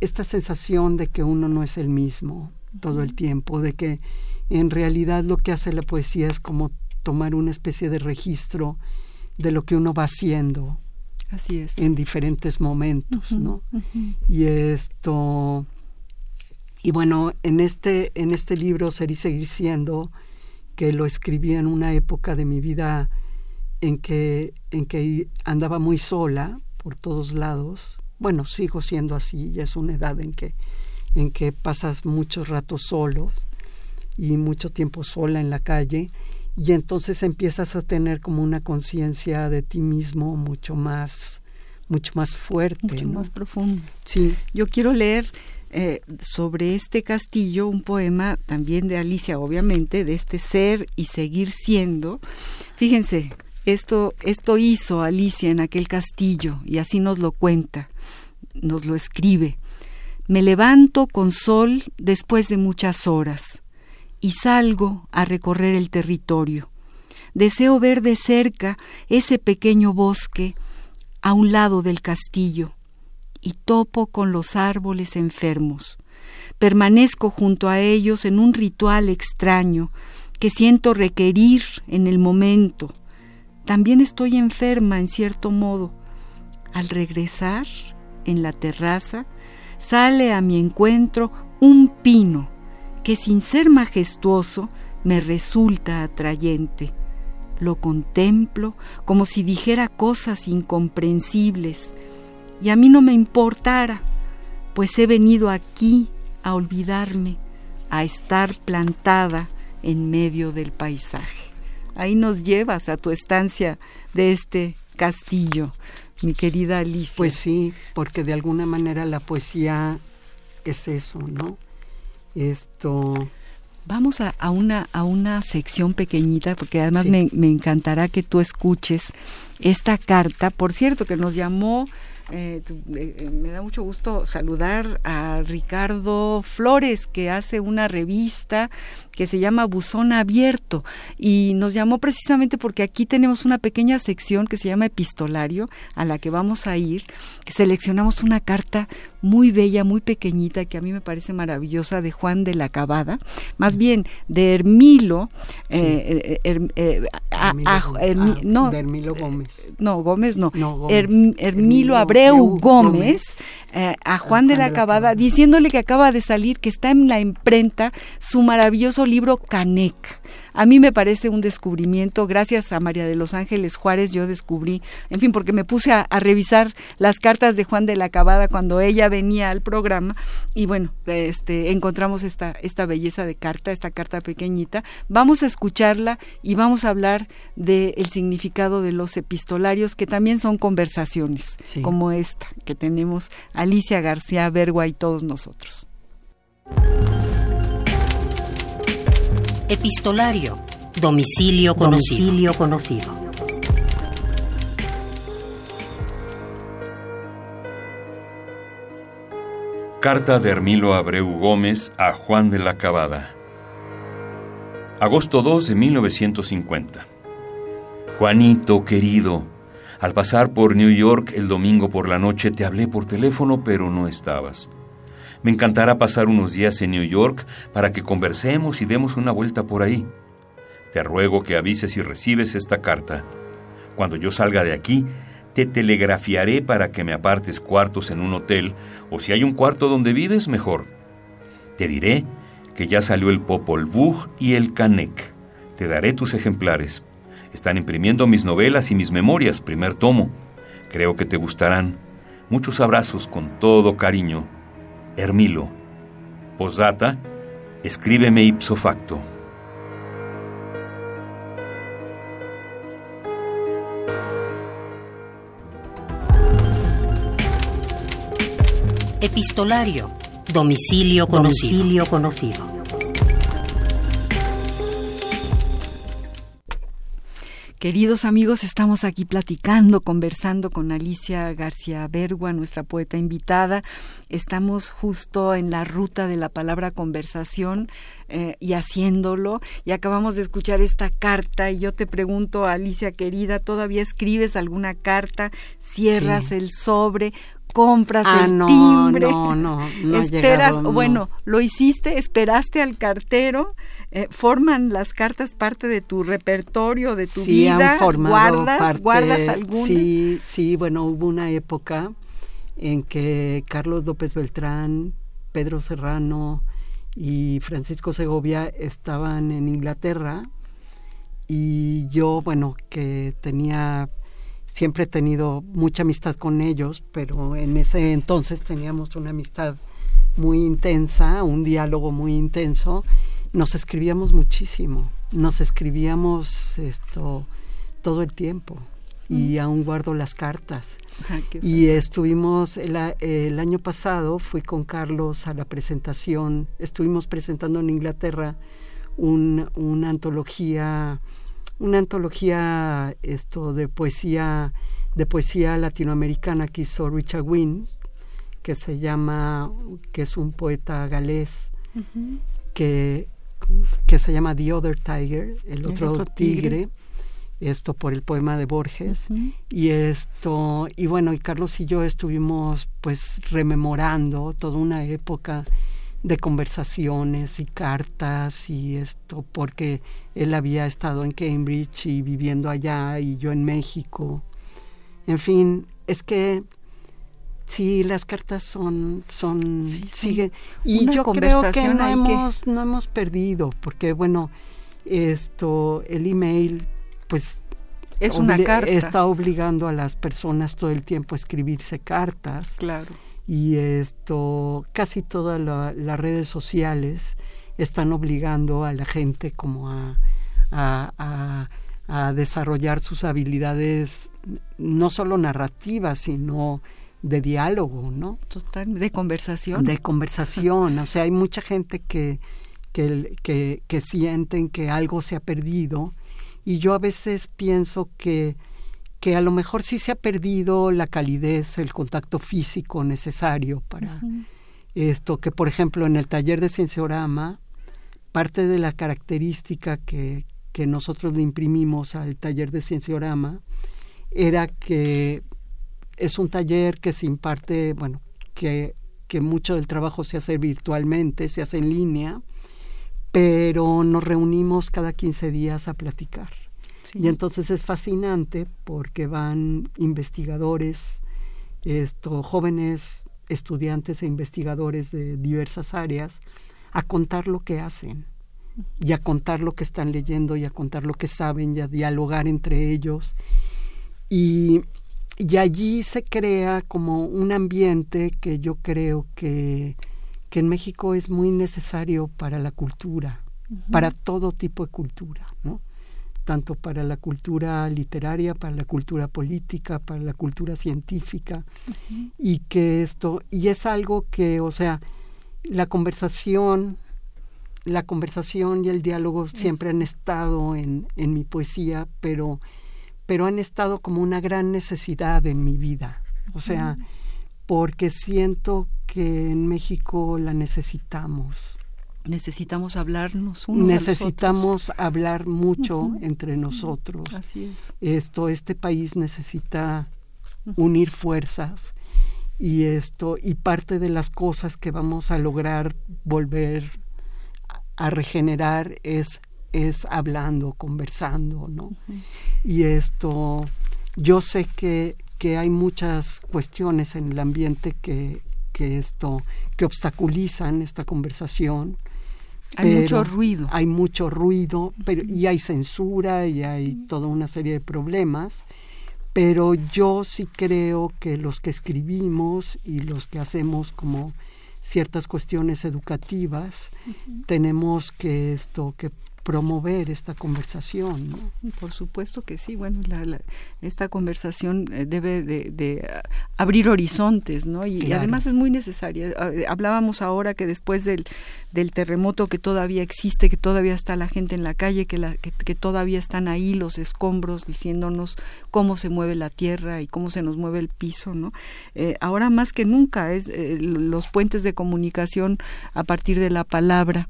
esta sensación de que uno no es el mismo todo el tiempo, de que en realidad lo que hace la poesía es como tomar una especie de registro de lo que uno va haciendo. Así es. En diferentes momentos, ¿no? Y esto y bueno, en este, en este libro Ser y Seguir Siendo, que lo escribí en una época de mi vida en que, en que andaba muy sola por todos lados. Bueno, sigo siendo así, ya es una edad en que, en que pasas muchos ratos solos y mucho tiempo sola en la calle y entonces empiezas a tener como una conciencia de ti mismo mucho más mucho más fuerte, mucho más profundo. Sí. Yo quiero leer eh, sobre este castillo, un poema también de Alicia, obviamente, de este ser y seguir siendo. Fíjense, esto, esto hizo Alicia en aquel castillo y así nos lo cuenta, nos lo escribe. Me levanto con sol después de muchas horas y salgo a recorrer el territorio. Deseo ver de cerca ese pequeño bosque a un lado del castillo y topo con los árboles enfermos. Permanezco junto a ellos en un ritual extraño que siento requerir en el momento. También estoy enferma en cierto modo. Al regresar, en la terraza, sale a mi encuentro un pino que sin ser majestuoso me resulta atrayente. Lo contemplo como si dijera cosas incomprensibles, y a mí no me importara, pues he venido aquí a olvidarme, a estar plantada en medio del paisaje. Ahí nos llevas a tu estancia de este castillo, mi querida Alicia. Pues sí, porque de alguna manera la poesía es eso, ¿no? Esto... Vamos a, una, a una sección pequeñita, porque además me, me encantará que tú escuches esta carta, por cierto, que nos llamó eh, eh, eh, me da mucho gusto saludar a Ricardo Flores, que hace una revista que se llama Buzón Abierto. Y nos llamó precisamente porque aquí tenemos una pequeña sección que se llama Epistolario a la que vamos a ir, que seleccionamos una carta muy bella, muy pequeñita, que a mí me parece maravillosa, de Juan de la Cabada, más bien de Hermilo, no, de Hermilo Gómez. No, Gómez no, Hermilo Abreu Gómez, a Juan, de la Cabada, diciéndole que acaba de salir, que está en la imprenta su maravilloso famoso libro Canek. A mí me parece un descubrimiento, gracias a María de los Ángeles Juárez yo descubrí, en fin, porque me puse a, revisar las cartas de Juan de la Cabada cuando ella venía al programa y bueno, este, encontramos esta, esta belleza de carta, esta carta pequeñita. Vamos a escucharla y vamos a hablar del significado de los epistolarios, que también son conversaciones, como esta que tenemos Alicia García Bergua y todos nosotros. Epistolario. Domicilio conocido. Domicilio conocido. Carta de Hermilo Abreu Gómez a Juan de la Cabada. Agosto 2 de 1950. Juanito, querido, al pasar por New York el domingo por la noche te hablé por teléfono, pero no estabas. Me encantará pasar unos días en New York para que conversemos y demos una vuelta por ahí. Te ruego que avises si recibes esta carta. Cuando yo salga de aquí, te telegrafiaré para que me apartes cuartos en un hotel, o si hay un cuarto donde vives, mejor. Te diré que ya salió el Popol Vuh y el Canek. Te daré tus ejemplares. Están imprimiendo mis novelas y mis memorias, primer tomo. Creo que te gustarán. Muchos abrazos con todo cariño. Hermilo. Posdata, escríbeme ipso facto. Epistolario. Domicilio conocido. Domicilio conocido. Queridos amigos, estamos aquí platicando, conversando con Alicia García Bergua, nuestra poeta invitada. Estamos justo en la ruta de la palabra conversación eh, y haciéndolo. Y acabamos de escuchar esta carta y yo te pregunto, Alicia querida, ¿todavía escribes alguna carta? ¿Cierras el sobre? Compras ah, el no, timbre, no, no, no *laughs* esperas, bueno, lo hiciste, esperaste al cartero, eh, forman las cartas parte de tu repertorio, de tu sí, vida, han formado guardas, parte, guardas alguna. Sí, sí, bueno, hubo una época en que Carlos López Beltrán, Pedro Serrano y Francisco Segovia estaban en Inglaterra y yo, bueno, que tenía siempre he tenido mucha amistad con ellos, pero en ese entonces teníamos una amistad muy intensa, un diálogo muy intenso. Nos escribíamos muchísimo, nos escribíamos esto todo el tiempo y mm. aún guardo las cartas. Ah, y estuvimos el, el, año pasado fui con Carlos a la presentación, estuvimos presentando en Inglaterra un, una antología una antología esto de poesía de poesía latinoamericana que hizo Richard Wynne que se llama que es un poeta galés que que se llama The Other Tiger el otro, tigre, esto por el poema de Borges. Y esto y bueno y Carlos y yo estuvimos pues rememorando toda una época de conversaciones y cartas y esto porque él había estado en Cambridge y viviendo allá y yo en México. En fin, es que sí las cartas son son siguen y yo creo que no hemos no hemos perdido porque bueno, esto el email pues es una carta. está obligando a las personas todo el tiempo a escribirse cartas. Claro y esto casi todas las redes sociales están obligando a la gente como a, a, a, desarrollar sus habilidades no solo narrativas sino de diálogo no total de conversación. De conversación o sea hay mucha gente que que, que, que sienten que algo se ha perdido y yo a veces pienso que que a lo mejor sí se ha perdido la calidez, el contacto físico necesario para esto, que por ejemplo en el taller de Cienciorama, parte de la característica que, que nosotros le imprimimos al taller de Cienciorama era que es un taller que se imparte, bueno, que, que mucho del trabajo se hace virtualmente, se hace en línea, pero nos reunimos cada 15 días a platicar. Y entonces es fascinante porque van investigadores, esto, jóvenes estudiantes e investigadores de diversas áreas a contar lo que hacen. y a contar lo que están leyendo y a contar lo que saben y a dialogar entre ellos. Y, y allí se crea como un ambiente que yo creo que, que en México es muy necesario para la cultura, para todo tipo de cultura, ¿no? Tanto para la cultura literaria, para la cultura política, para la cultura científica, y que esto, y es algo que, o sea, la conversación, la conversación y el diálogo siempre han estado en, en mi poesía, pero, pero han estado como una gran necesidad en mi vida. O sea, porque siento que en México la necesitamos. Necesitamos hablarnos unos Necesitamos hablar mucho entre nosotros. Así es. Esto, este país necesita unir fuerzas y esto y parte de las cosas que vamos a lograr volver a regenerar es es hablando, conversando, ¿no? Y esto, yo sé que, que hay muchas cuestiones en el ambiente que, que esto, que obstaculizan esta conversación. Hay mucho ruido. Hay mucho ruido, pero, y hay censura y hay toda una serie de problemas pero yo sí creo que los que escribimos y los que hacemos como ciertas cuestiones educativas tenemos que esto que promover esta conversación. ¿no? Por supuesto que sí. Bueno, esta conversación eh, debe de, abrir horizontes, ¿no? Y, además es muy necesaria. Ah, eh, hablábamos ahora que después del, del terremoto que todavía existe, que todavía está la gente en la calle, que, la, que, todavía están ahí los escombros diciéndonos cómo se mueve la tierra y cómo se nos mueve el piso, ¿no? Eh, ahora más que nunca es los puentes de comunicación a partir de la palabra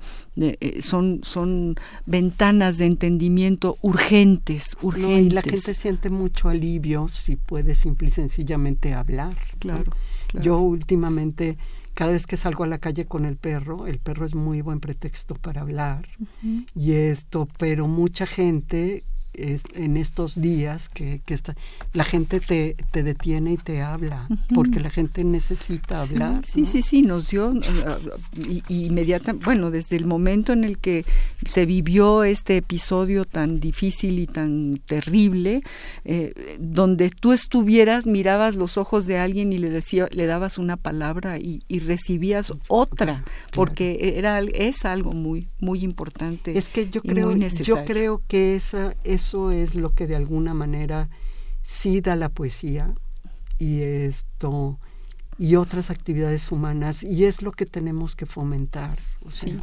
son son ventanas de entendimiento urgentes, urgentes. y la gente siente mucho alivio si puede simple y sencillamente hablar. Claro, Yo últimamente, cada vez que salgo a la calle con el perro, el perro es muy buen pretexto para hablar. Y esto, pero mucha gente en estos días que, que está, la gente te, te, detiene y te habla, porque la gente necesita hablar. Sí, sí, sí, nos dio uh, inmediatamente, bueno, desde el momento en el que se vivió este episodio tan difícil y tan terrible, eh, donde tú estuvieras, mirabas los ojos de alguien y le decía, le dabas una palabra y, recibías otra, porque era es algo muy muy importante. Es que yo creo, yo creo que esa eso es lo que de alguna manera sí da la poesía y esto y otras actividades humanas y es lo que tenemos que fomentar.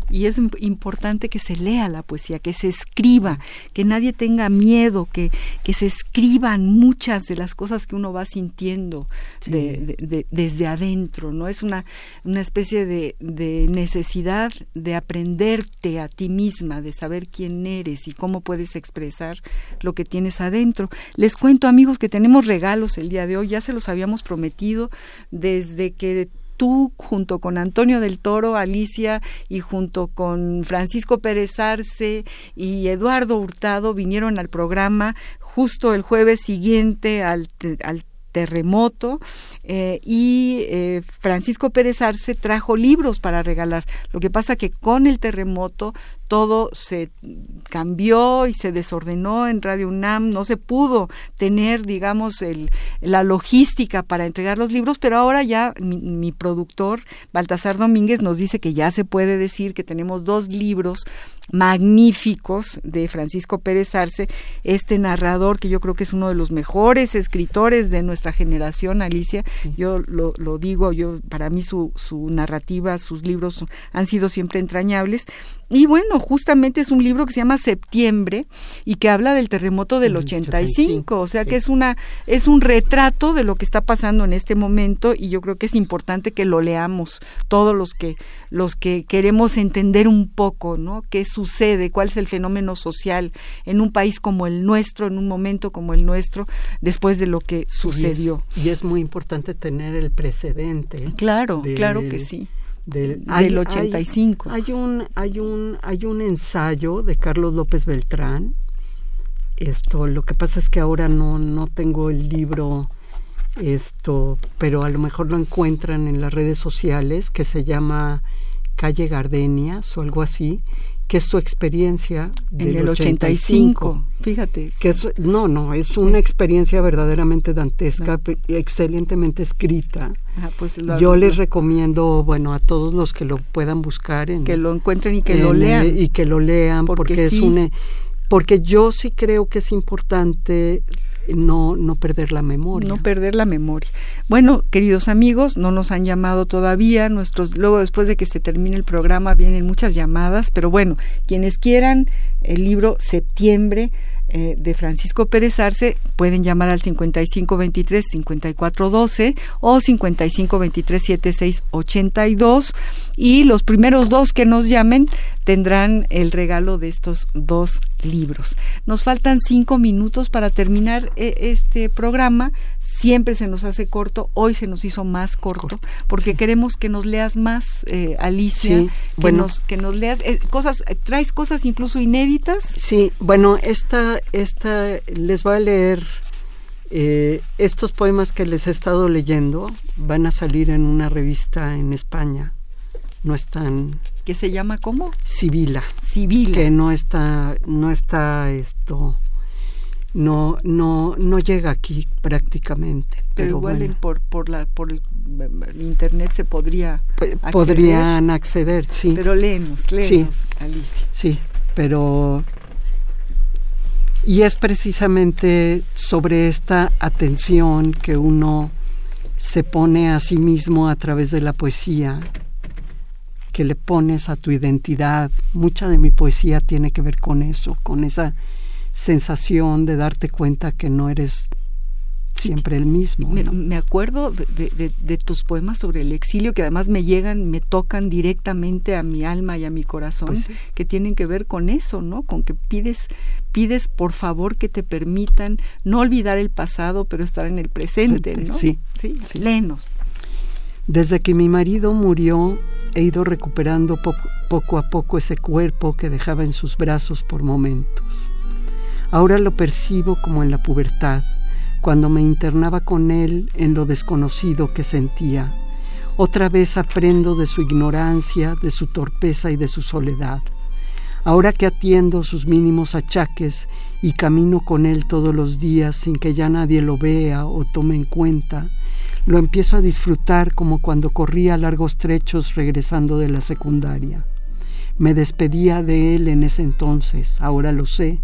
y es importante que se lea la poesía, que se escriba, que nadie tenga miedo, que, que se escriban muchas de las cosas que uno va sintiendo desde adentro, ¿no? Es una, una especie de, de necesidad de aprenderte a ti misma, de saber quién eres y cómo puedes expresar lo que tienes adentro. Les cuento, amigos, que tenemos regalos el día de hoy, ya se los habíamos prometido desde de que tú junto con Antonio del Toro, Alicia y junto con Francisco Pérez Arce y Eduardo Hurtado vinieron al programa justo el jueves siguiente al, al terremoto eh, y eh, Francisco Pérez Arce trajo libros para regalar. Lo que pasa que con el terremoto todo se cambió y se desordenó en Radio UNAM, no se pudo tener, digamos, el, la logística para entregar los libros, pero ahora ya mi, productor, Baltasar Domínguez, nos dice que ya se puede decir que tenemos dos libros magníficos de Francisco Pérez Arce, este narrador que yo creo que es uno de los mejores escritores de nuestra generación, Alicia, yo lo, lo digo, yo para mí su, su narrativa, sus libros han sido siempre entrañables, y bueno, justamente es un libro que se llama Septiembre y que habla del terremoto del 85, o sea que es una es un retrato de lo que está pasando en este momento y yo creo que es importante que lo leamos todos los que los que queremos entender un poco, ¿no? qué sucede, cuál es el fenómeno social en un país como el nuestro, en un momento como el nuestro después de lo que sucedió. Y es, muy importante tener el precedente. Claro, claro que sí del, hay, 85. Hay, un, hay, un, hay un ensayo de Carlos López Beltrán. Esto, lo que pasa es que ahora no, no tengo el libro, esto, pero a lo mejor lo encuentran en las redes sociales, que se llama Calle Gardenias o algo así, que es su experiencia del en el 85. Fíjate. Que es, no, no, es una experiencia verdaderamente dantesca, excelentemente escrita. pues Yo les recomiendo, bueno, a todos los que lo puedan buscar. En, que lo encuentren y que lo lean. y que lo lean, porque, es un... Porque yo sí creo que es importante no, no perder la memoria. No perder la memoria. Bueno, queridos amigos, no nos han llamado todavía. Nuestros, luego, después de que se termine el programa, vienen muchas llamadas, pero bueno, quienes quieran el libro Septiembre eh, de Francisco Pérez Arce, pueden llamar al 5523-5412 o 5523-7682 y los primeros dos que nos llamen tendrán el regalo de estos dos libros. Nos faltan cinco minutos para terminar eh, este programa. Siempre se nos hace corto, hoy se nos hizo más corto, porque queremos que nos leas más, eh, Alicia, que, nos, que nos leas cosas, traes cosas incluso inéditas. Sí, bueno, esta esta, les voy a leer eh, estos poemas que les he estado leyendo. Van a salir en una revista en España. No están. ¿Qué se llama cómo? Sibila. Sibila. Que no está, no está esto. No, no, no llega aquí prácticamente. Pero, igual por, por la, por el internet se podría acceder. podrían acceder, sí. Pero leemos, leemos, Alicia. Sí, pero y es precisamente sobre esta atención que uno se pone a sí mismo a través de la poesía, que le pones a tu identidad. Mucha de mi poesía tiene que ver con eso, con esa sensación de darte cuenta que no eres siempre el mismo. Me, acuerdo de, tus poemas sobre el exilio que además me llegan, me tocan directamente a mi alma y a mi corazón, pues que tienen que ver con eso, ¿no? Con que pides, pides por favor que te permitan no olvidar el pasado, pero estar en el presente, ¿no? Sí, sí, sí. Léenos. Desde que mi marido murió, he ido recuperando poco a poco ese cuerpo que dejaba en sus brazos por momentos. Ahora lo percibo como en la pubertad cuando me internaba con él en lo desconocido que sentía. Otra vez aprendo de su ignorancia, de su torpeza y de su soledad. Ahora que atiendo sus mínimos achaques y camino con él todos los días sin que ya nadie lo vea o tome en cuenta, lo empiezo a disfrutar como cuando corría largos trechos regresando de la secundaria. Me despedía de él en ese entonces, ahora lo sé,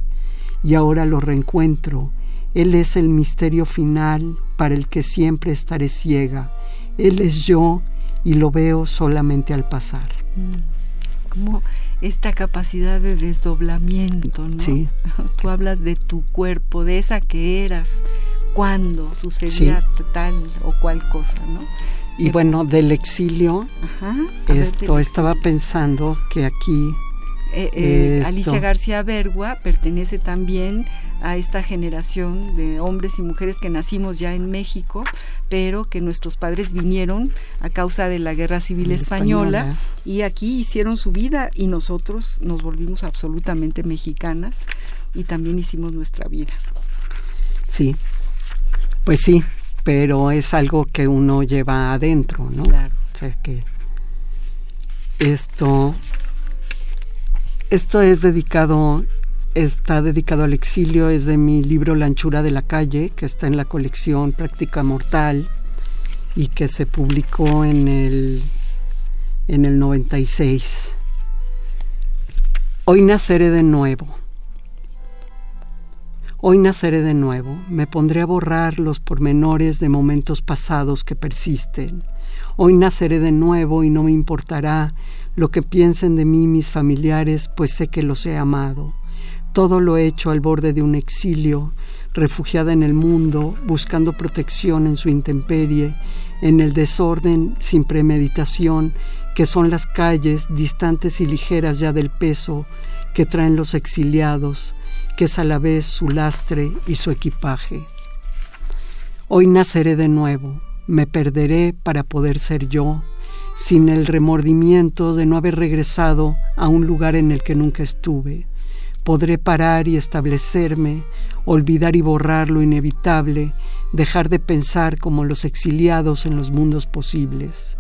y ahora lo reencuentro él es el misterio final para el que siempre estaré ciega. Él es yo y lo veo solamente al pasar. Mm. Como esta capacidad de desdoblamiento, ¿no? Sí. *laughs* Tú hablas de tu cuerpo, de esa que eras, cuando sucedía tal o cual cosa, ¿no? Y bueno, del exilio, esto estaba pensando que aquí eh, eh, Alicia García Bergua pertenece también a esta generación de hombres y mujeres que nacimos ya en México, pero que nuestros padres vinieron a causa de la Guerra Civil española, y aquí hicieron su vida y nosotros nos volvimos absolutamente mexicanas y también hicimos nuestra vida. Sí, pues sí, pero es algo que uno lleva adentro, ¿no? Claro. O sea que esto esto es dedicado, está dedicado al exilio, es de mi libro La anchura de la calle, que está en la colección Práctica Mortal y que se publicó en el, en el 96. Hoy naceré de nuevo. Hoy naceré de nuevo, me pondré a borrar los pormenores de momentos pasados que persisten. Hoy naceré de nuevo y no me importará lo que piensen de mí mis familiares, pues sé que los he amado. Todo lo he hecho al borde de un exilio, refugiada en el mundo, buscando protección en su intemperie, en el desorden sin premeditación, que son las calles distantes y ligeras ya del peso que traen los exiliados, que es a la vez su lastre y su equipaje. Hoy naceré de nuevo, me perderé para poder ser yo, sin el remordimiento de no haber regresado a un lugar en el que nunca estuve. Podré parar y establecerme, olvidar y borrar lo inevitable, dejar de pensar como los exiliados en los mundos posibles.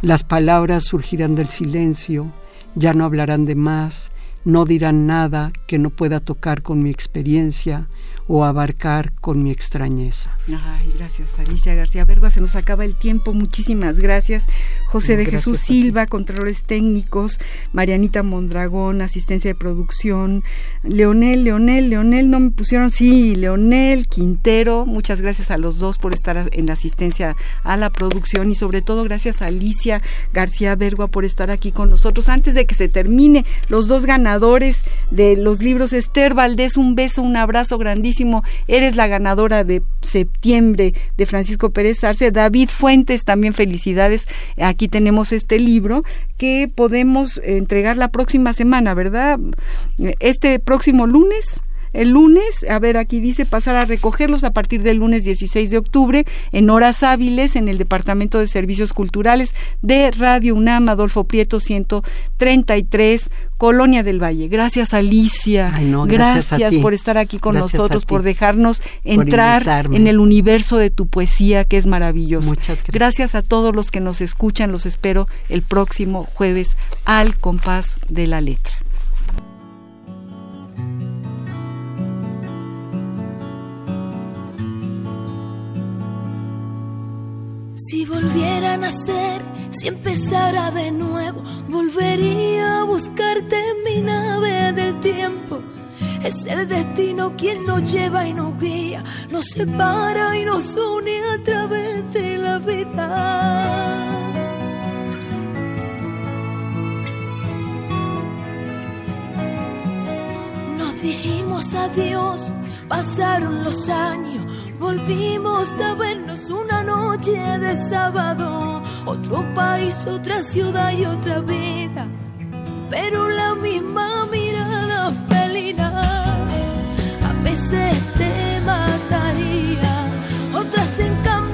Las palabras surgirán del silencio, ya no hablarán de más, no dirán nada que no pueda tocar con mi experiencia o abarcar con mi extrañeza. Ay, gracias Alicia García Verga, se nos acaba el tiempo, muchísimas gracias. José de Jesús Silva, controles técnicos, Marianita Mondragón, asistencia de producción, Leonel, Leonel, Leonel, no me pusieron, sí, Leonel, Quintero, muchas gracias a los dos por estar en la asistencia a la producción. Y sobre todo gracias a Alicia García Vergua por estar aquí con nosotros. Antes de que se termine, los dos ganadores de los libros, Esther Valdés, un beso, un abrazo grandísimo Eres la ganadora de septiembre de Francisco Pérez Arce. David Fuentes, también felicidades. Aquí tenemos este libro que podemos entregar la próxima semana, ¿verdad? Este próximo lunes el lunes, a ver, aquí dice pasar a recogerlos a partir del lunes 16 de octubre en horas hábiles en el Departamento de Servicios Culturales de Radio UNAM, Adolfo Prieto 133, Colonia del Valle. Gracias Alicia. gracias, por estar aquí con nosotros, por dejarnos entrar en el universo de tu poesía que es maravilloso. Muchas gracias. Gracias a todos los que nos escuchan, los espero el próximo jueves al compás de la letra. Volviera a nacer, si empezara de nuevo, volvería a buscarte en mi nave del tiempo. Es el destino quien nos lleva y nos guía, nos separa y nos une a través de la vida. Nos dijimos adiós, pasaron los años Volvimos a vernos una noche de sábado, otro país, otra ciudad y otra vida, pero la misma mirada felina. A veces te mataría, otras en cambio